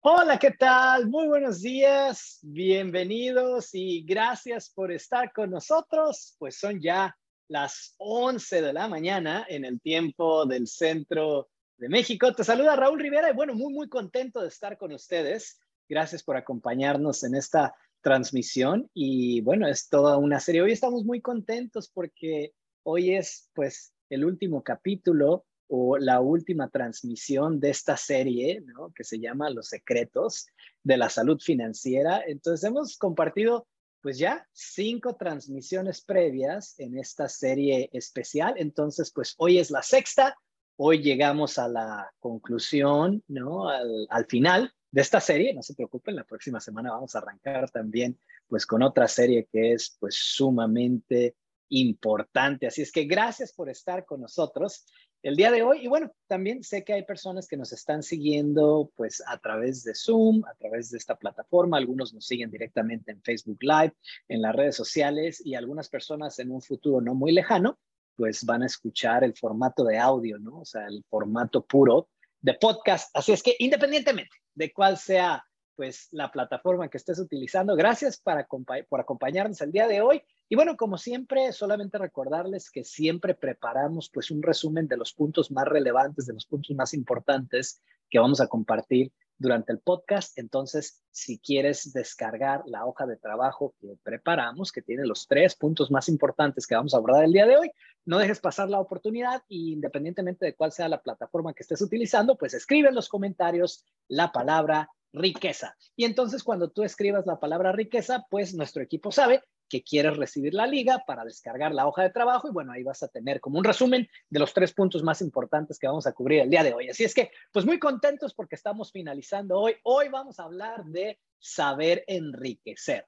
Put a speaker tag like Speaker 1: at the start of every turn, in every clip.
Speaker 1: Hola, ¿qué tal? Muy buenos días, bienvenidos y gracias por estar con nosotros. Pues son ya las 11 de la mañana en el tiempo del centro de México. Te saluda Raúl Rivera y bueno, muy, muy contento de estar con ustedes. Gracias por acompañarnos en esta transmisión y bueno, es toda una serie. Hoy estamos muy contentos porque hoy es pues el último capítulo o la última transmisión de esta serie, ¿no? Que se llama Los secretos de la salud financiera. Entonces hemos compartido pues ya cinco transmisiones previas en esta serie especial. Entonces, pues hoy es la sexta. Hoy llegamos a la conclusión, ¿no? Al, al final de esta serie. No se preocupen, la próxima semana vamos a arrancar también pues con otra serie que es pues sumamente importante. Así es que gracias por estar con nosotros el día de hoy. Y bueno, también sé que hay personas que nos están siguiendo pues a través de Zoom, a través de esta plataforma. Algunos nos siguen directamente en Facebook Live, en las redes sociales y algunas personas en un futuro no muy lejano pues van a escuchar el formato de audio, ¿no? O sea, el formato puro de podcast. Así es que independientemente de cuál sea pues la plataforma que estés utilizando, gracias para, por acompañarnos el día de hoy. Y bueno, como siempre, solamente recordarles que siempre preparamos pues un resumen de los puntos más relevantes, de los puntos más importantes que vamos a compartir durante el podcast. Entonces, si quieres descargar la hoja de trabajo que preparamos, que tiene los tres puntos más importantes que vamos a abordar el día de hoy, no dejes pasar la oportunidad y independientemente de cuál sea la plataforma que estés utilizando, pues escribe en los comentarios la palabra riqueza. Y entonces cuando tú escribas la palabra riqueza, pues nuestro equipo sabe que quieres recibir la liga para descargar la hoja de trabajo y bueno, ahí vas a tener como un resumen de los tres puntos más importantes que vamos a cubrir el día de hoy. Así es que, pues muy contentos porque estamos finalizando hoy. Hoy vamos a hablar de saber enriquecer,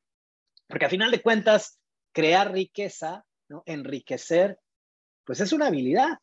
Speaker 1: porque a final de cuentas, crear riqueza, ¿no? enriquecer, pues es una habilidad.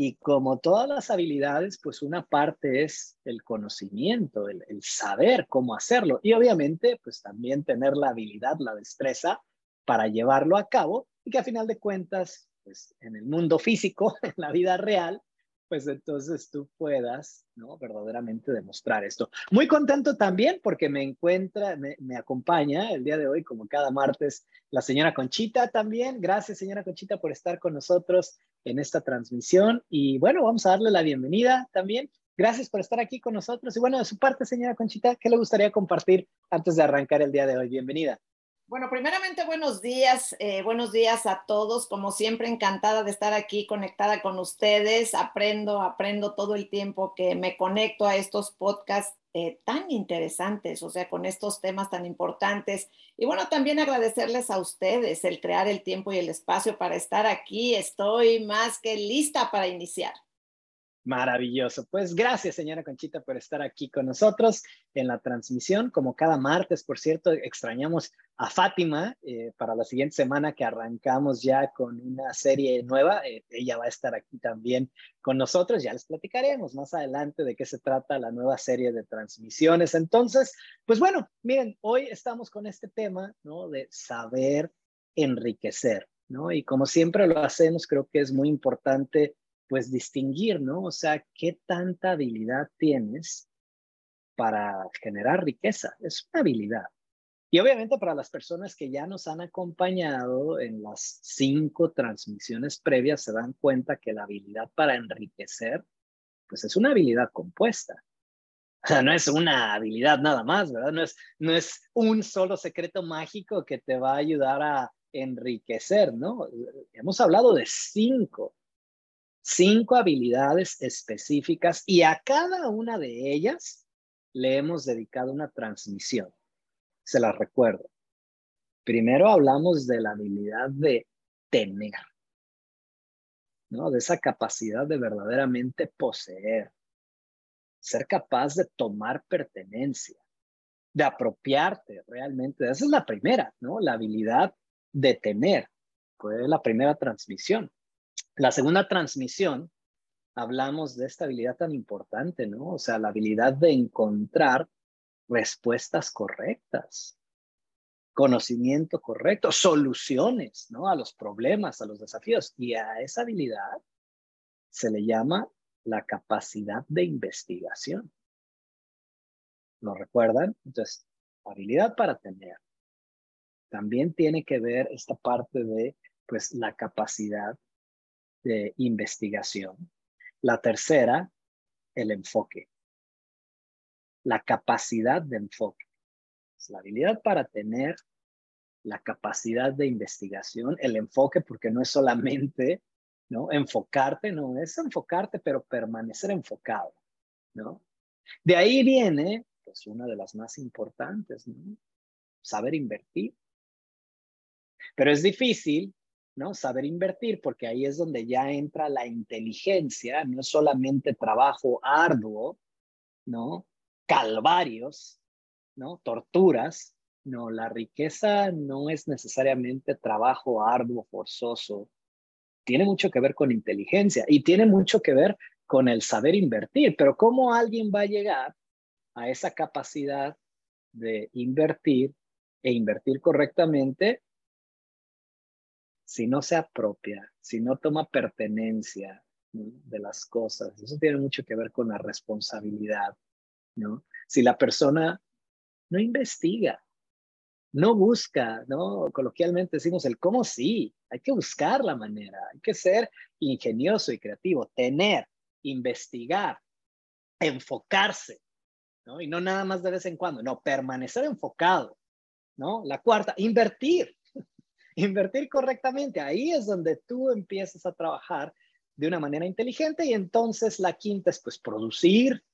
Speaker 1: Y como todas las habilidades, pues una parte es el conocimiento, el, saber cómo hacerlo. Y obviamente, pues también tener la habilidad, la destreza para llevarlo a cabo y que a final de cuentas, pues en el mundo físico, en la vida real, pues entonces tú puedas, ¿no? Verdaderamente demostrar esto. Muy contento también porque me encuentra, me, me, acompaña el día de hoy, como cada martes, la señora Conchita también. Gracias, señora Conchita, por estar con nosotros en esta transmisión. Y bueno, vamos a darle la bienvenida también. Gracias por estar aquí con nosotros. Y bueno, de su parte, señora Conchita, ¿qué le gustaría compartir antes de arrancar el día de hoy? Bienvenida.
Speaker 2: Bueno, primeramente buenos días, eh, buenos días a todos. Como siempre, encantada de estar aquí conectada con ustedes. Aprendo, aprendo todo el tiempo que me conecto a estos podcasts eh, tan interesantes, o sea, con estos temas tan importantes. Y bueno, también agradecerles a ustedes el crear el tiempo y el espacio para estar aquí. Estoy más que lista para iniciar.
Speaker 1: Maravilloso. Pues gracias, señora Conchita, por estar aquí con nosotros en la transmisión. Como cada martes, por cierto, extrañamos a Fátima eh, para la siguiente semana que arrancamos ya con una serie nueva. Eh, ella va a estar aquí también con nosotros. Ya les platicaremos más adelante de qué se trata la nueva serie de transmisiones. Entonces, pues bueno, miren, hoy estamos con este tema, ¿no? De saber enriquecer, ¿no? Y como siempre lo hacemos, creo que es muy importante pues distinguir, ¿no? O sea, qué tanta habilidad tienes para generar riqueza. Es una habilidad. Y obviamente para las personas que ya nos han acompañado en las cinco transmisiones previas, se dan cuenta que la habilidad para enriquecer, pues es una habilidad compuesta. O sea, no es una habilidad nada más, ¿verdad? No es, no es un solo secreto mágico que te va a ayudar a enriquecer, ¿no? Hemos hablado de cinco cinco habilidades específicas y a cada una de ellas le hemos dedicado una transmisión. Se las recuerdo. Primero hablamos de la habilidad de tener, ¿no? De esa capacidad de verdaderamente poseer, ser capaz de tomar pertenencia, de apropiarte realmente. Esa es la primera, ¿no? La habilidad de tener. Fue la primera transmisión. La segunda transmisión, hablamos de esta habilidad tan importante, ¿no? O sea, la habilidad de encontrar respuestas correctas, conocimiento correcto, soluciones, ¿no? A los problemas, a los desafíos. Y a esa habilidad se le llama la capacidad de investigación. ¿Lo recuerdan? Entonces, habilidad para tener. También tiene que ver esta parte de, pues, la capacidad de investigación. La tercera, el enfoque. La capacidad de enfoque. la habilidad para tener la capacidad de investigación, el enfoque, porque no es solamente, ¿no? Enfocarte, no es enfocarte, pero permanecer enfocado, ¿no? De ahí viene, pues, una de las más importantes, ¿no? Saber invertir. Pero es difícil, ¿no? Saber invertir, porque ahí es donde ya entra la inteligencia, no solamente trabajo arduo, ¿no? Calvarios, ¿no? Torturas, no, la riqueza no es necesariamente trabajo arduo, forzoso. Tiene mucho que ver con inteligencia y tiene mucho que ver con el saber invertir. Pero ¿cómo alguien va a llegar a esa capacidad de invertir e invertir correctamente si no se apropia, si no toma pertenencia de las cosas? Eso tiene mucho que ver con la responsabilidad, ¿no? Si la persona no investiga, no busca, ¿no? Coloquialmente decimos el cómo sí, hay que buscar la manera, hay que ser ingenioso y creativo, tener, investigar, enfocarse, ¿no? Y no nada más de vez en cuando, no, permanecer enfocado, ¿no? La cuarta, invertir, invertir correctamente, ahí es donde tú empiezas a trabajar de una manera inteligente y entonces la quinta es pues producir,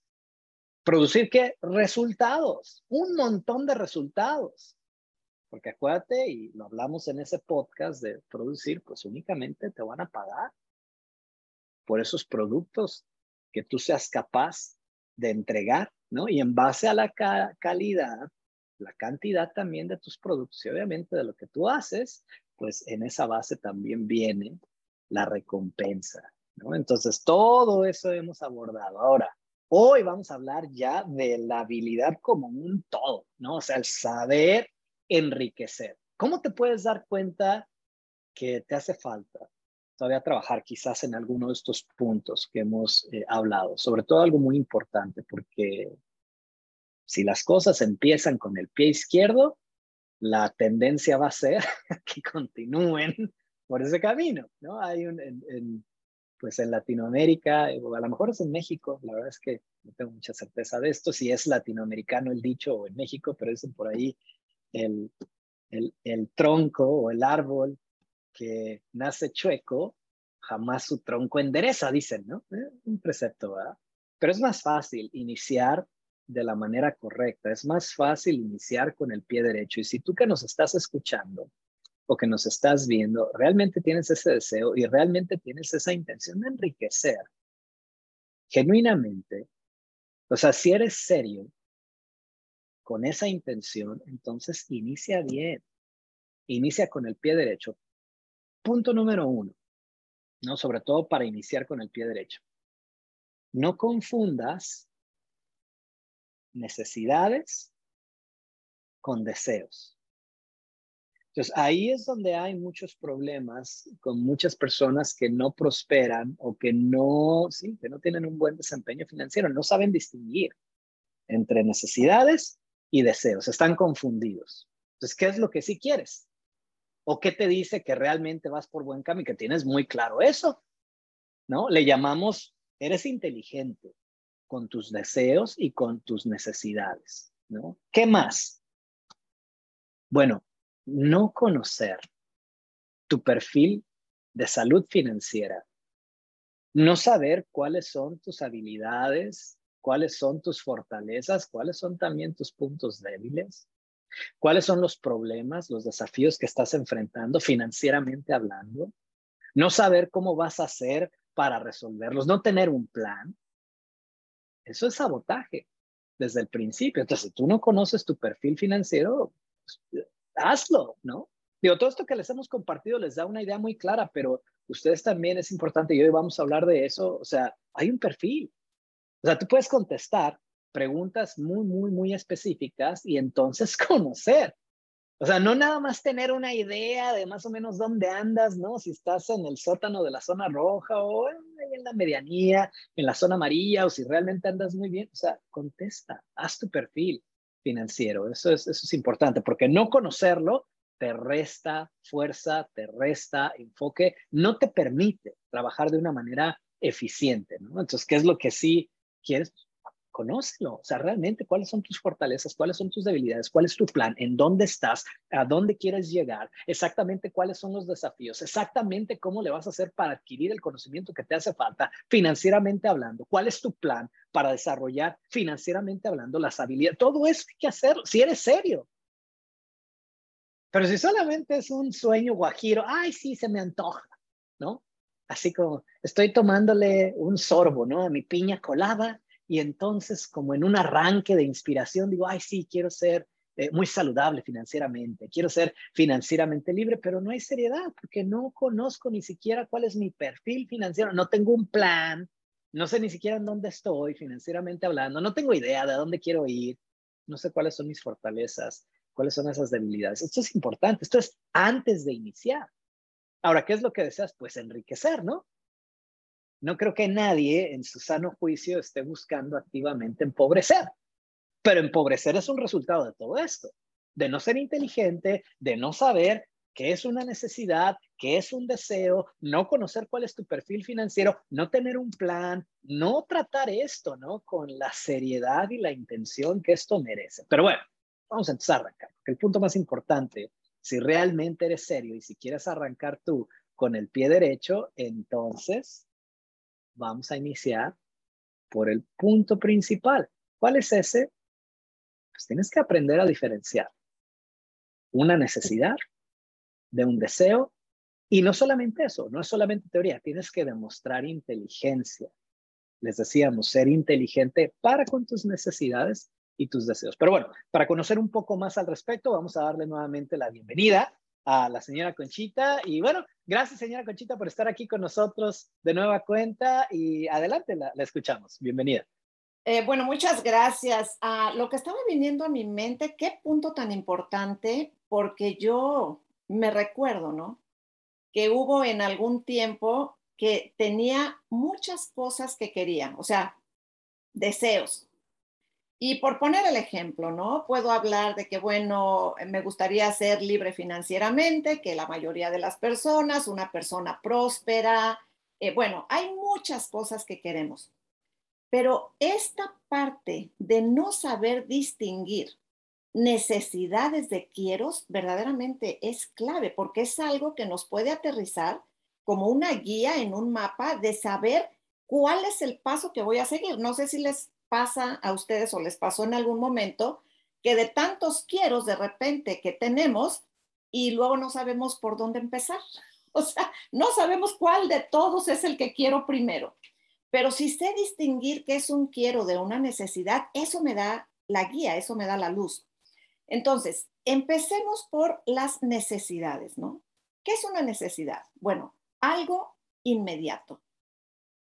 Speaker 1: producir qué? Resultados, un montón de resultados. Porque acuérdate, y lo hablamos en ese podcast de producir, pues únicamente te van a pagar por esos productos que tú seas capaz de entregar, ¿no? Y en base a la calidad, la cantidad también de tus productos y obviamente de lo que tú haces, pues en esa base también viene la recompensa, ¿no? Entonces, todo eso hemos abordado. Ahora, hoy vamos a hablar ya de la habilidad como un todo, ¿no? O sea, el saber enriquecer. ¿Cómo te puedes dar cuenta que te hace falta todavía trabajar quizás en alguno de estos puntos que hemos eh, hablado? Sobre todo algo muy importante, porque si las cosas empiezan con el pie izquierdo, la tendencia va a ser que continúen por ese camino, ¿no? Hay un, en, pues en Latinoamérica, o a lo mejor es en México, la verdad es que no tengo mucha certeza de esto, si es latinoamericano el dicho o en México, pero dicen por ahí el, el, tronco o el árbol que nace chueco, jamás su tronco endereza, dicen, ¿no? Eh, un precepto, ¿verdad? Pero es más fácil iniciar de la manera correcta, es más fácil iniciar con el pie derecho. Y si tú que nos estás escuchando o que nos estás viendo, realmente tienes ese deseo y realmente tienes esa intención de enriquecer, genuinamente, o sea, si eres serio con esa intención, entonces inicia bien. Inicia con el pie derecho. Punto número uno, ¿no? Sobre todo para iniciar con el pie derecho. No confundas necesidades con deseos. Entonces, ahí es donde hay muchos problemas con muchas personas que no prosperan o que no, sí, que no tienen un buen desempeño financiero, no saben distinguir entre necesidades y deseos, están confundidos. Entonces, ¿qué es lo que sí quieres? ¿O qué te dice que realmente vas por buen camino que tienes muy claro eso? ¿No? Le llamamos, eres inteligente con tus deseos y con tus necesidades, ¿no? ¿Qué más? Bueno, no conocer tu perfil de salud financiera, no saber cuáles son tus habilidades, cuáles son tus fortalezas, cuáles son también tus puntos débiles, cuáles son los problemas, los desafíos que estás enfrentando financieramente hablando, no saber cómo vas a hacer para resolverlos, no tener un plan. Eso es sabotaje desde el principio. Entonces, si tú no conoces tu perfil financiero, pues, hazlo, ¿no? Digo, todo esto que les hemos compartido les da una idea muy clara, pero ustedes también es importante y hoy vamos a hablar de eso. O sea, hay un perfil, o sea, tú puedes contestar preguntas muy, muy, muy específicas y entonces conocer. O sea, no nada más tener una idea de más o menos dónde andas, ¿no? Si estás en el sótano de la zona roja o en la medianía, en la zona amarilla, o si realmente andas muy bien. O sea, contesta, haz tu perfil financiero. Eso es, eso es importante, porque no conocerlo te resta fuerza, te resta enfoque, no te permite trabajar de una manera eficiente, ¿no? Entonces, ¿qué es lo que sí quieres? Conócelo, o sea, realmente cuáles son tus fortalezas, cuáles son tus debilidades, cuál es tu plan, en dónde estás, a dónde quieres llegar, exactamente cuáles son los desafíos, exactamente cómo le vas a hacer para adquirir el conocimiento que te hace falta financieramente hablando, cuál es tu plan para desarrollar financieramente hablando las habilidades, todo eso hay que hacer si eres serio. Pero si solamente es un sueño guajiro, ay, sí, se me antoja, ¿no? Así como estoy tomándole un sorbo, ¿no? A mi piña colada y entonces como en un arranque de inspiración digo, ay, sí, quiero ser eh, muy saludable financieramente, quiero ser financieramente libre, pero no hay seriedad porque no conozco ni siquiera cuál es mi perfil financiero, no tengo un plan, no sé ni siquiera en dónde estoy financieramente hablando, no tengo idea de dónde quiero ir, no sé cuáles son mis fortalezas, cuáles son esas debilidades. Esto es importante, esto es antes de iniciar. Ahora, ¿qué es lo que deseas? Pues enriquecer, ¿no? No creo que nadie en su sano juicio esté buscando activamente empobrecer, pero empobrecer es un resultado de todo esto, de no ser inteligente, de no saber qué es una necesidad, qué es un deseo, no conocer cuál es tu perfil financiero, no tener un plan, no tratar esto, ¿no? Con la seriedad y la intención que esto merece. Pero bueno, vamos a empezar a arrancar, porque el punto más importante, si realmente eres serio y si quieres arrancar tú con el pie derecho, entonces vamos a iniciar por el punto principal. ¿Cuál es ese? Pues tienes que aprender a diferenciar una necesidad de un deseo y no solamente eso, no es solamente teoría, tienes que demostrar inteligencia. Les decíamos, ser inteligente para con tus necesidades y tus deseos. Pero bueno, para conocer un poco más al respecto, vamos a darle nuevamente la bienvenida a la señora Conchita. Y bueno, gracias señora Conchita por estar aquí con nosotros de nueva cuenta y adelante, la, escuchamos. Bienvenida.
Speaker 2: Eh, bueno, muchas gracias. Ah, lo que estaba viniendo a mi mente, qué punto tan importante, porque yo me recuerdo, ¿no? Que hubo en algún tiempo que tenía muchas cosas que quería, o sea, deseos, y por poner el ejemplo, ¿no? Puedo hablar de que, bueno, me gustaría ser libre financieramente, que la mayoría de las personas, una persona próspera, eh, bueno, hay muchas cosas que queremos. Pero esta parte de no saber distinguir necesidades de quieros verdaderamente es clave porque es algo que nos puede aterrizar como una guía en un mapa de saber cuál es el paso que voy a seguir. No sé si les pasa a ustedes o les pasó en algún momento que de tantos quiero de repente que tenemos y luego no sabemos por dónde empezar. O sea, no sabemos cuál de todos es el que quiero primero. Pero si sé distinguir qué es un quiero de una necesidad, eso me da la guía, eso me da la luz. Entonces, empecemos por las necesidades, ¿no? ¿Qué es una necesidad? Bueno, algo inmediato,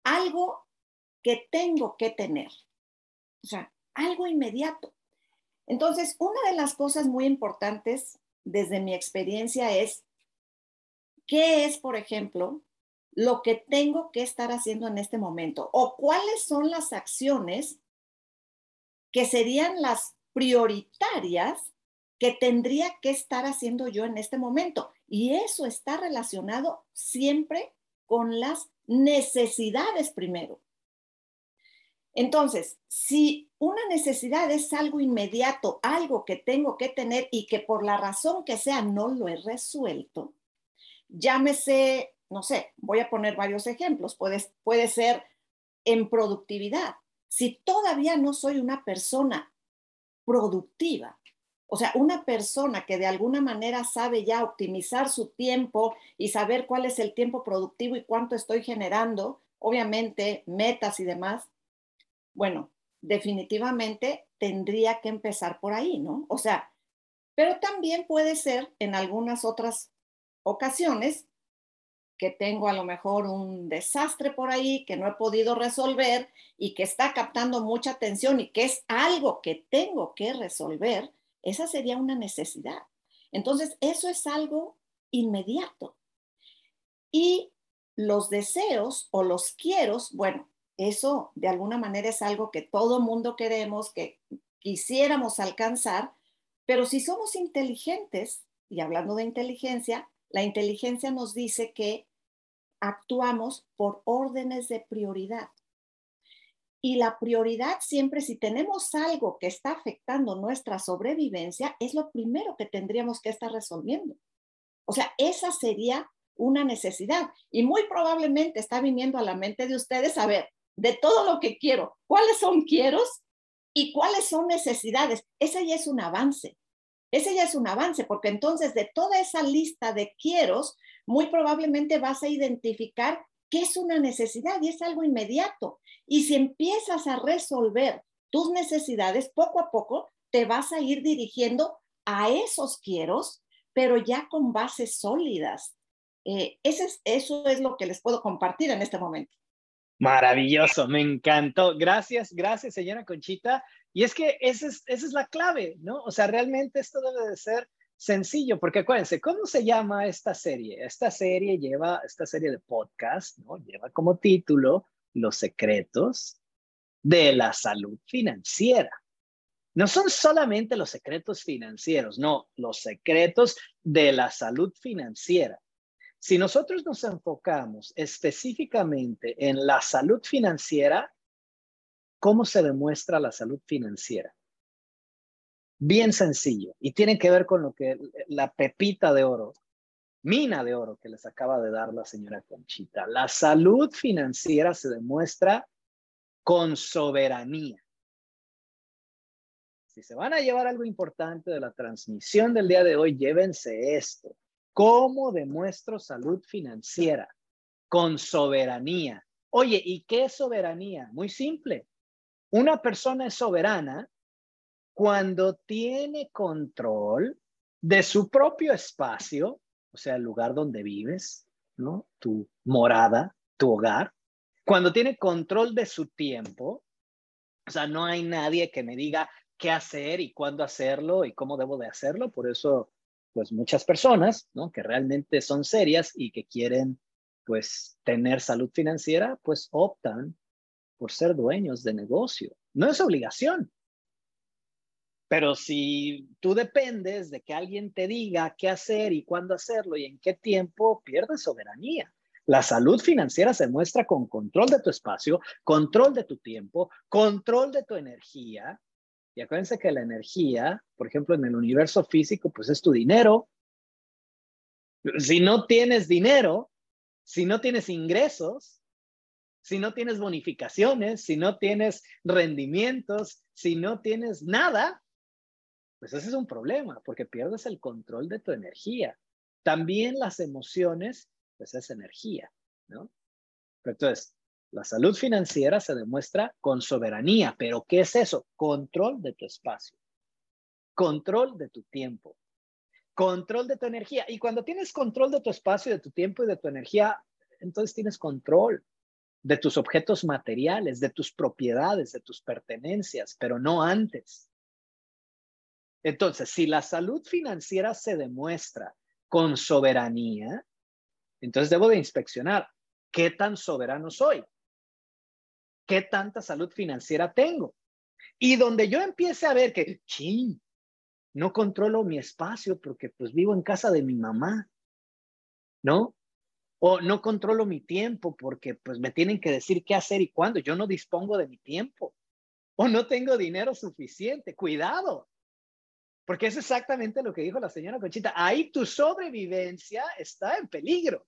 Speaker 2: algo que tengo que tener. O sea, algo inmediato. Entonces, una de las cosas muy importantes desde mi experiencia es, ¿qué es, por ejemplo, lo que tengo que estar haciendo en este momento? ¿O cuáles son las acciones que serían las prioritarias que tendría que estar haciendo yo en este momento? Y eso está relacionado siempre con las necesidades primero. Entonces, si una necesidad es algo inmediato, algo que tengo que tener y que por la razón que sea no lo he resuelto, llámese, no sé, voy a poner varios ejemplos, puede, puede ser en productividad. Si todavía no soy una persona productiva, o sea, una persona que de alguna manera sabe ya optimizar su tiempo y saber cuál es el tiempo productivo y cuánto estoy generando, obviamente metas y demás, bueno, definitivamente tendría que empezar por ahí, ¿no? O sea, pero también puede ser en algunas otras ocasiones que tengo a lo mejor un desastre por ahí que no he podido resolver y que está captando mucha atención y que es algo que tengo que resolver, esa sería una necesidad. Entonces, eso es algo inmediato. Y los deseos o los quieros, bueno, eso de alguna manera es algo que todo mundo queremos, que quisiéramos alcanzar, pero si somos inteligentes, y hablando de inteligencia, la inteligencia nos dice que actuamos por órdenes de prioridad. Y la prioridad siempre, si tenemos algo que está afectando nuestra sobrevivencia, es lo primero que tendríamos que estar resolviendo. O sea, esa sería una necesidad. Y muy probablemente está viniendo a la mente de ustedes, a ver, de todo lo que quiero, ¿cuáles son quieros y cuáles son necesidades? Ese ya es un avance. Ese ya es un avance, porque entonces de toda esa lista de quieros, muy probablemente vas a identificar qué es una necesidad y es algo inmediato. Y si empiezas a resolver tus necesidades, poco a poco te vas a ir dirigiendo a esos quieros, pero ya con bases sólidas. Eh, ese es, eso es lo que les puedo compartir en este momento.
Speaker 1: Maravilloso, me encantó. Gracias, gracias, señora Conchita. Y es que esa es, esa es la clave, ¿no? O sea, realmente esto debe de ser sencillo, porque acuérdense, ¿cómo se llama esta serie? Esta serie lleva, esta serie de podcast, ¿no? Lleva como título Los secretos de la salud financiera. No son solamente los secretos financieros, no, los secretos de la salud financiera. Si nosotros nos enfocamos específicamente en la salud financiera, ¿cómo se demuestra la salud financiera? Bien sencillo y tiene que ver con lo que la pepita de oro, mina de oro que les acaba de dar la señora Conchita. La salud financiera se demuestra con soberanía. Si se van a llevar algo importante de la transmisión del día de hoy, llévense esto. ¿Cómo demuestro salud financiera? Con soberanía. Oye, ¿y qué es soberanía? Muy simple. Una persona es soberana cuando tiene control de su propio espacio, o sea, el lugar donde vives, ¿no? Tu morada, tu hogar. Cuando tiene control de su tiempo, o sea, no hay nadie que me diga qué hacer y cuándo hacerlo y cómo debo de hacerlo. Por eso pues muchas personas, ¿no? Que realmente son serias y que quieren, pues, tener salud financiera, pues optan por ser dueños de negocio. No es obligación. Pero si tú dependes de que alguien te diga qué hacer y cuándo hacerlo y en qué tiempo, pierdes soberanía. La salud financiera se muestra con control de tu espacio, control de tu tiempo, control de tu energía, acuérdense que la energía, por ejemplo, en el universo físico, pues es tu dinero. Si no tienes dinero, si no tienes ingresos, si no tienes bonificaciones, si no tienes rendimientos, si no tienes nada, pues ese es un problema, porque pierdes el control de tu energía. También las emociones, pues es energía, ¿no? entonces, la salud financiera se demuestra con soberanía, pero ¿qué es eso? Control de tu espacio, control de tu tiempo, control de tu energía. Y cuando tienes control de tu espacio, de tu tiempo y de tu energía, entonces tienes control de tus objetos materiales, de tus propiedades, de tus pertenencias, pero no antes. Entonces, si la salud financiera se demuestra con soberanía, entonces debo de inspeccionar qué tan soberano soy qué tanta salud financiera tengo. Y donde yo empiece a ver que, ching, no controlo mi espacio porque pues vivo en casa de mi mamá, ¿no? O no controlo mi tiempo porque pues me tienen que decir qué hacer y cuándo. Yo no dispongo de mi tiempo. O no tengo dinero suficiente. Cuidado. Porque es exactamente lo que dijo la señora Conchita. Ahí tu sobrevivencia está en peligro.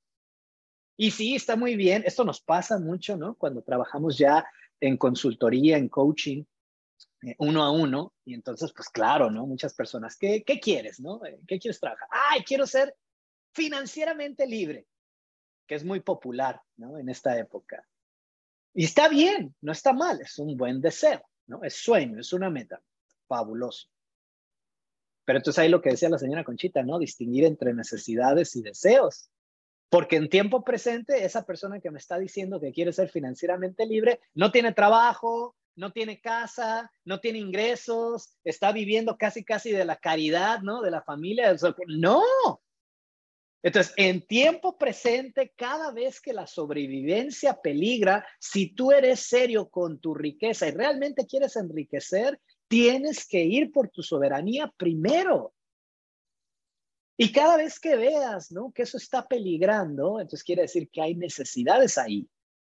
Speaker 1: Y sí, está muy bien. Esto nos pasa mucho, ¿no? Cuando trabajamos ya en consultoría, en coaching, eh, uno a uno. Y entonces, pues claro, ¿no? Muchas personas, ¿qué, qué quieres, no? Eh, ¿Qué quieres trabajar? Ay, quiero ser financieramente libre, que es muy popular, ¿no? En esta época. Y está bien, no está mal, es un buen deseo, ¿no? Es sueño, es una meta. Fabuloso. Pero entonces ahí lo que decía la señora Conchita, ¿no? Distinguir entre necesidades y deseos. Porque en tiempo presente, esa persona que me está diciendo que quiere ser financieramente libre no tiene trabajo, no tiene casa, no tiene ingresos, está viviendo casi, casi de la caridad, ¿no? De la familia. No. Entonces, en tiempo presente, cada vez que la sobrevivencia peligra, si tú eres serio con tu riqueza y realmente quieres enriquecer, tienes que ir por tu soberanía primero. Y cada vez que veas, ¿no? Que eso está peligrando, entonces quiere decir que hay necesidades ahí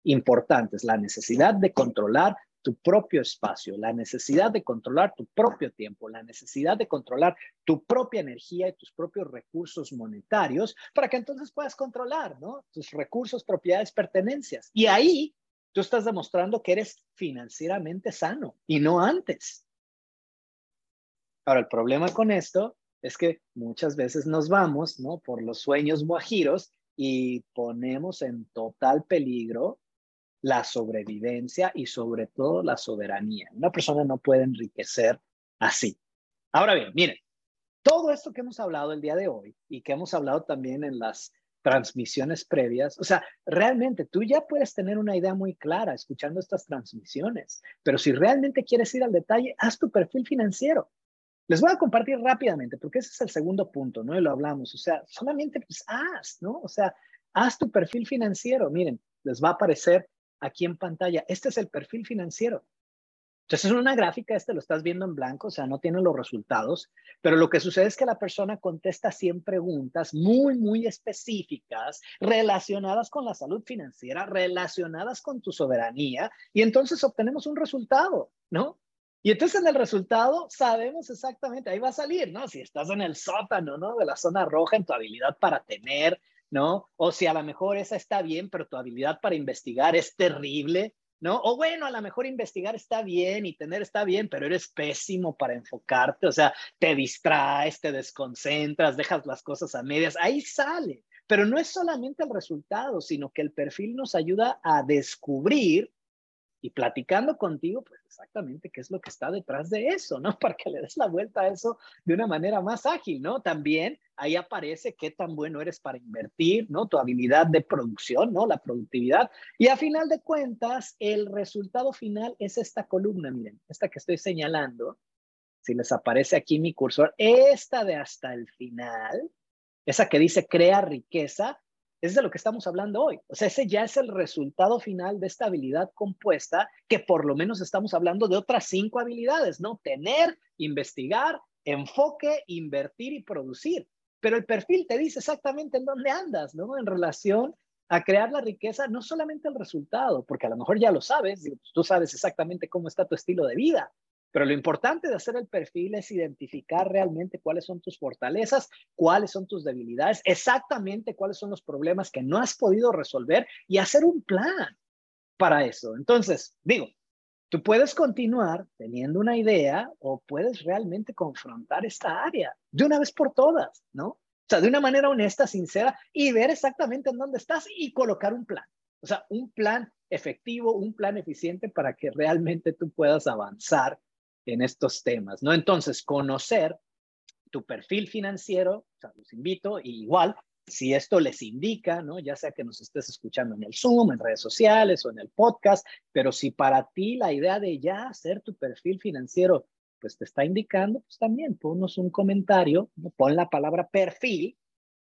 Speaker 1: importantes, la necesidad de controlar tu propio espacio, la necesidad de controlar tu propio tiempo, la necesidad de controlar tu propia energía y tus propios recursos monetarios para que entonces puedas controlar, ¿no? Tus recursos, propiedades, pertenencias. Y ahí tú estás demostrando que eres financieramente sano y no antes. Ahora, el problema con esto es que muchas veces nos vamos, ¿no? Por los sueños guajiros y ponemos en total peligro la sobrevivencia y sobre todo la soberanía. Una persona no puede enriquecer así. Ahora bien, miren, todo esto que hemos hablado el día de hoy y que hemos hablado también en las transmisiones previas, o sea, realmente tú ya puedes tener una idea muy clara escuchando estas transmisiones, pero si realmente quieres ir al detalle, haz tu perfil financiero. Les voy a compartir rápidamente, porque ese es el segundo punto, ¿no? Y lo hablamos, o sea, solamente pues haz, ¿no? O sea, haz tu perfil financiero. Miren, les va a aparecer aquí en pantalla. Este es el perfil financiero. Entonces es una gráfica, este lo estás viendo en blanco, o sea, no tiene los resultados, pero lo que sucede es que la persona contesta 100 preguntas muy, muy específicas relacionadas con la salud financiera, relacionadas con tu soberanía, y entonces obtenemos un resultado, ¿no? Y entonces en el resultado sabemos exactamente, ahí va a salir, ¿no? Si estás en el sótano, ¿no? De la zona roja en tu habilidad para tener, ¿no? O si a lo mejor esa está bien, pero tu habilidad para investigar es terrible, ¿no? O bueno, a lo mejor investigar está bien y tener está bien, pero eres pésimo para enfocarte, o sea, te distraes, te desconcentras, dejas las cosas a medias, ahí sale. Pero no es solamente el resultado, sino que el perfil nos ayuda a descubrir y platicando contigo, pues exactamente qué es lo que está detrás de eso, ¿no? Para que le des la vuelta a eso de una manera más ágil, ¿no? También ahí aparece qué tan bueno eres para invertir, ¿no? Tu habilidad de producción, ¿no? La productividad. Y a final de cuentas, el resultado final es esta columna, miren, esta que estoy señalando. Si les aparece aquí mi cursor, esta de hasta el final, esa que dice crea riqueza, es de lo que estamos hablando hoy. O sea, ese ya es el resultado final de esta habilidad compuesta, que por lo menos estamos hablando de otras cinco habilidades, ¿no? Tener, investigar, enfoque, invertir y producir. Pero el perfil te dice exactamente en dónde andas, ¿no? En relación a crear la riqueza, no solamente el resultado, porque a lo mejor ya lo sabes, tú sabes exactamente cómo está tu estilo de vida, pero lo importante de hacer el perfil es identificar realmente cuáles son tus fortalezas, cuáles son tus debilidades, exactamente cuáles son los problemas que no has podido resolver y hacer un plan para eso. Entonces, digo, tú puedes continuar teniendo una idea o puedes realmente confrontar esta área de una vez por todas, ¿no? O sea, de una manera honesta, sincera y ver exactamente en dónde estás y colocar un plan. O sea, un plan efectivo, un plan eficiente para que realmente tú puedas avanzar en estos temas, ¿no? Entonces, conocer tu perfil financiero, o sea, los invito, igual, si esto les indica, ¿no? Ya sea que nos estés escuchando en el Zoom, en redes sociales o en el podcast, pero si para ti la idea de ya hacer tu perfil financiero, pues te está indicando, pues también ponnos un comentario, pon la palabra perfil,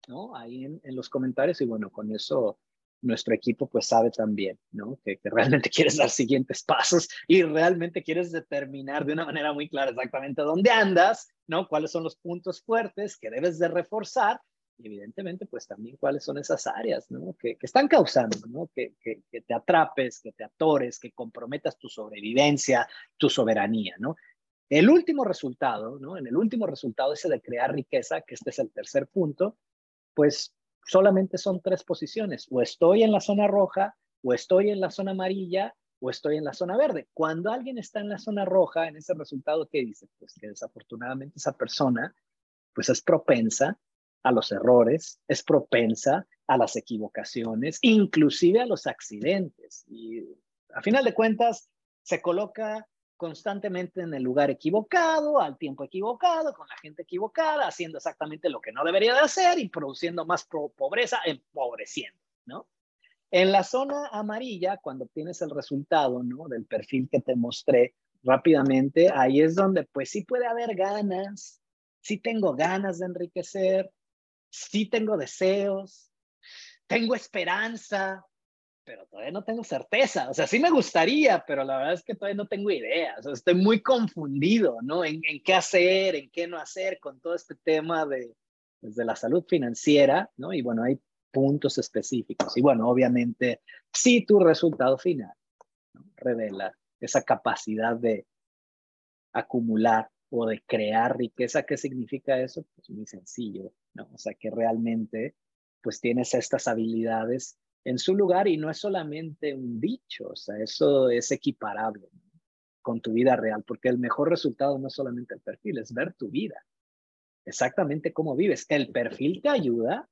Speaker 1: ¿no? Ahí en los comentarios y bueno, con eso nuestro equipo pues sabe también, ¿no? Que, realmente quieres dar siguientes pasos y realmente quieres determinar de una manera muy clara exactamente dónde andas, ¿no? Cuáles son los puntos fuertes que debes de reforzar y evidentemente pues también cuáles son esas áreas, ¿no? Que, que están causando, ¿no? Que, que, que, te atrapes, que te atores, que comprometas tu sobrevivencia, tu soberanía, ¿no? El último resultado, ¿no? En el último resultado ese de crear riqueza, que este es el tercer punto, pues solamente son tres posiciones, o estoy en la zona roja, o estoy en la zona amarilla, o estoy en la zona verde. Cuando alguien está en la zona roja, en ese resultado, ¿qué dice? Pues que desafortunadamente esa persona, pues es propensa a los errores, es propensa a las equivocaciones, inclusive a los accidentes. Y a final de cuentas, se coloca constantemente en el lugar equivocado, al tiempo equivocado, con la gente equivocada, haciendo exactamente lo que no debería de hacer y produciendo más pobreza, empobreciendo, ¿no? En la zona amarilla, cuando obtienes el resultado, ¿no? Del perfil que te mostré rápidamente, ahí es donde pues sí puede haber ganas, sí tengo ganas de enriquecer, sí tengo deseos, tengo esperanza, pero todavía no tengo certeza. O sea, sí me gustaría, pero la verdad es que todavía no tengo idea. O sea, estoy muy confundido, ¿no? En, qué hacer, en qué no hacer con todo este tema de, pues, de la salud financiera, ¿no? Y bueno, hay puntos específicos. Y bueno, obviamente, si tu resultado final revela esa capacidad de acumular o de crear riqueza, ¿qué significa eso? Pues muy sencillo, ¿no? O sea, que realmente pues tienes estas habilidades en su lugar y no es solamente un dicho, o sea, eso es equiparable con tu vida real, porque el mejor resultado no es solamente el perfil, es ver tu vida, exactamente cómo vives. El perfil te ayuda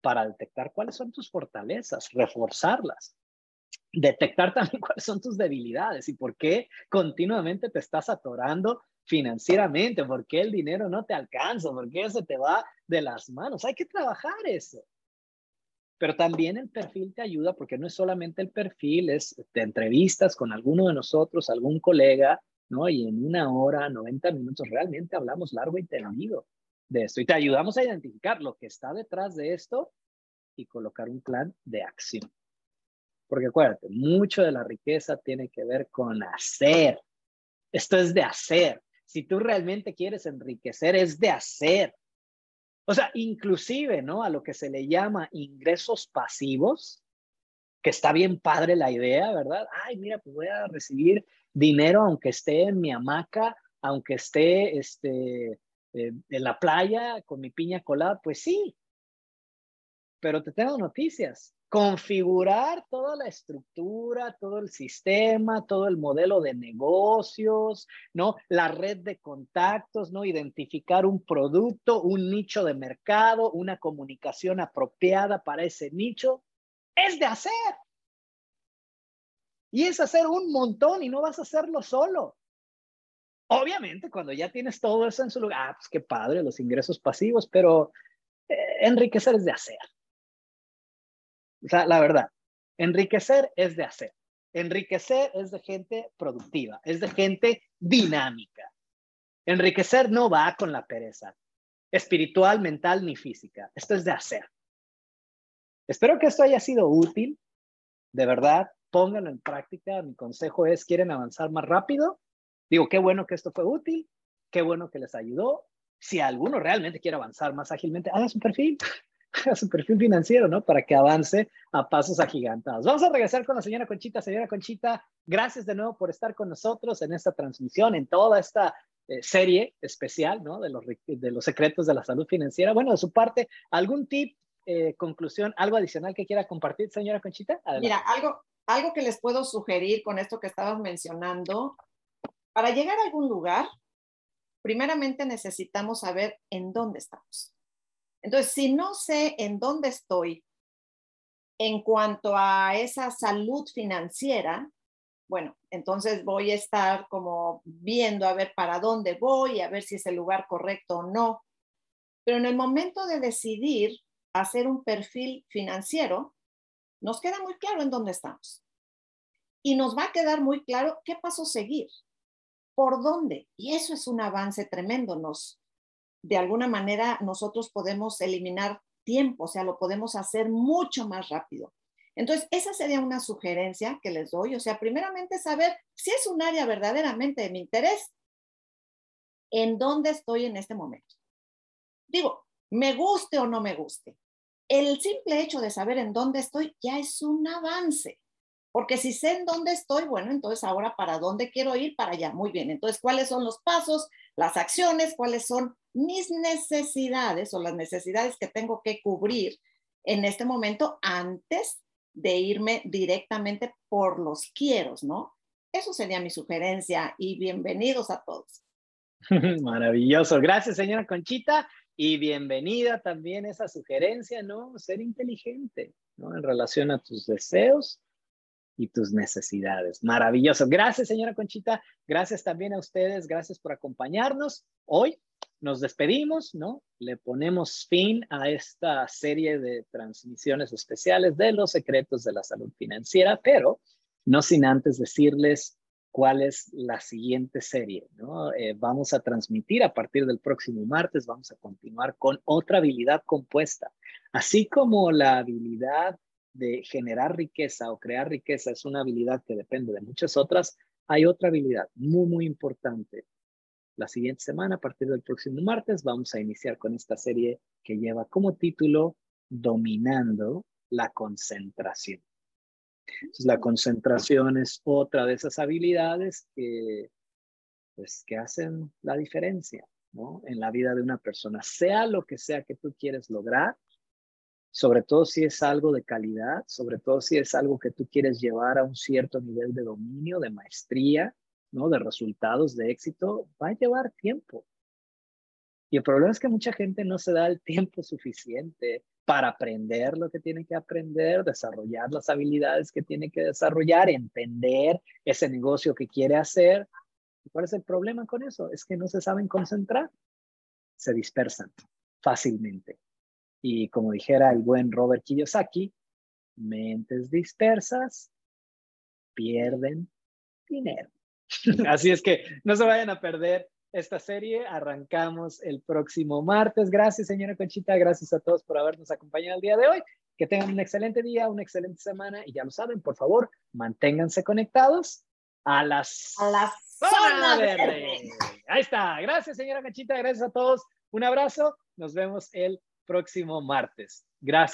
Speaker 1: para detectar cuáles son tus fortalezas, reforzarlas, detectar también cuáles son tus debilidades y por qué continuamente te estás atorando financieramente, por qué el dinero no te alcanza, por qué se te va de las manos. Hay que trabajar eso. Pero también el perfil te ayuda porque no es solamente el perfil, es te entrevistas con alguno de nosotros, algún colega, ¿no? Y en una hora, 90 minutos, realmente hablamos largo y tendido de esto y te ayudamos a identificar lo que está detrás de esto y colocar un plan de acción. Porque acuérdate, mucho de la riqueza tiene que ver con hacer. Esto es de hacer. Si tú realmente quieres enriquecer, es de hacer. O sea, inclusive, ¿no? A lo que se le llama ingresos pasivos, que está bien padre la idea, ¿verdad? Ay, mira, pues voy a recibir dinero aunque esté en mi hamaca, aunque esté este, eh, en la playa con mi piña colada, pues sí. Pero te tengo noticias configurar toda la estructura, todo el sistema, todo el modelo de negocios, ¿no? La red de contactos, ¿no? Identificar un producto, un nicho de mercado, una comunicación apropiada para ese nicho, es de hacer. Y es hacer un montón y no vas a hacerlo solo. Obviamente, cuando ya tienes todo eso en su lugar, ah, pues qué padre, los ingresos pasivos, pero eh, enriquecer es de hacer. O sea, la verdad, enriquecer es de hacer. Enriquecer es de gente productiva, es de gente dinámica. Enriquecer no va con la pereza, espiritual, mental ni física. Esto es de hacer. Espero que esto haya sido útil. De verdad, pónganlo en práctica. Mi consejo es, ¿quieren avanzar más rápido? Digo, qué bueno que esto fue útil, qué bueno que les ayudó. Si alguno realmente quiere avanzar más ágilmente, haga su perfil, a su perfil financiero, ¿no? Para que avance a pasos agigantados. Vamos a regresar con la señora Conchita. Señora Conchita, gracias de nuevo por estar con nosotros en esta transmisión, en toda esta eh, serie especial, ¿no? De los, secretos de la salud financiera. Bueno, de su parte, ¿algún tip, eh, conclusión, algo adicional que quiera compartir, señora Conchita?
Speaker 2: Mira, algo, algo que les puedo sugerir con esto que estabas mencionando, para llegar a algún lugar, primeramente necesitamos saber en dónde estamos. Entonces, si no sé en dónde estoy en cuanto a esa salud financiera, bueno, entonces voy a estar como viendo a ver para dónde voy, a ver si es el lugar correcto o no. Pero en el momento de decidir hacer un perfil financiero, nos queda muy claro en dónde estamos. Y nos va a quedar muy claro qué paso seguir, por dónde. Y eso es un avance tremendo. Nos, de alguna manera nosotros podemos eliminar tiempo, o sea, lo podemos hacer mucho más rápido. Entonces, esa sería una sugerencia que les doy, o sea, primeramente saber si es un área verdaderamente de mi interés, en dónde estoy en este momento. Digo, me guste o no me guste. El simple hecho de saber en dónde estoy ya es un avance. Porque si sé en dónde estoy, bueno, entonces ahora para dónde quiero ir, para allá. Muy bien. Entonces, ¿cuáles son los pasos, las acciones, cuáles son mis necesidades o las necesidades que tengo que cubrir en este momento antes de irme directamente por los quiero, ¿no? Eso sería mi sugerencia y bienvenidos a todos.
Speaker 1: Maravilloso. Gracias, señora Conchita. Y bienvenida también esa sugerencia, ¿no? Ser inteligente, ¿no? En relación a tus deseos y tus necesidades. Maravilloso. Gracias, señora Conchita. Gracias también a ustedes. Gracias por acompañarnos hoy nos despedimos, ¿no? Le ponemos fin a esta serie de transmisiones especiales de los secretos de la salud financiera, pero no sin antes decirles cuál es la siguiente serie, ¿no? Eh, vamos a transmitir a partir del próximo martes, vamos a continuar con otra habilidad compuesta, así como la habilidad de generar riqueza o crear riqueza es una habilidad que depende de muchas otras, hay otra habilidad muy, muy importante la siguiente semana, a partir del próximo martes, vamos a iniciar con esta serie que lleva como título Dominando la concentración. La concentración es otra de esas habilidades que, pues, que hacen la diferencia ¿no? en la vida de una persona, sea lo que sea que tú quieres lograr, sobre todo si es algo de calidad, sobre todo si es algo que tú quieres llevar a un cierto nivel de dominio, de maestría, ¿no? De resultados, de éxito, va a llevar tiempo. Y el problema es que mucha gente no se da el tiempo suficiente para aprender lo que tiene que aprender, desarrollar las habilidades que tiene que desarrollar, entender ese negocio que quiere hacer. ¿Cuál es el problema con eso? Es que no se saben concentrar, se dispersan fácilmente. Y como dijera el buen Robert Kiyosaki, mentes dispersas pierden dinero. Así es que no se vayan a perder esta serie. Arrancamos el próximo martes. Gracias, señora Conchita. Gracias a todos por habernos acompañado el día de hoy. Que tengan un excelente día, una excelente semana y ya lo saben, por favor, manténganse conectados a las
Speaker 2: a la zona verde.
Speaker 1: Ahí está. Gracias, señora Conchita. Gracias a todos. Un abrazo. Nos vemos el próximo martes. Gracias.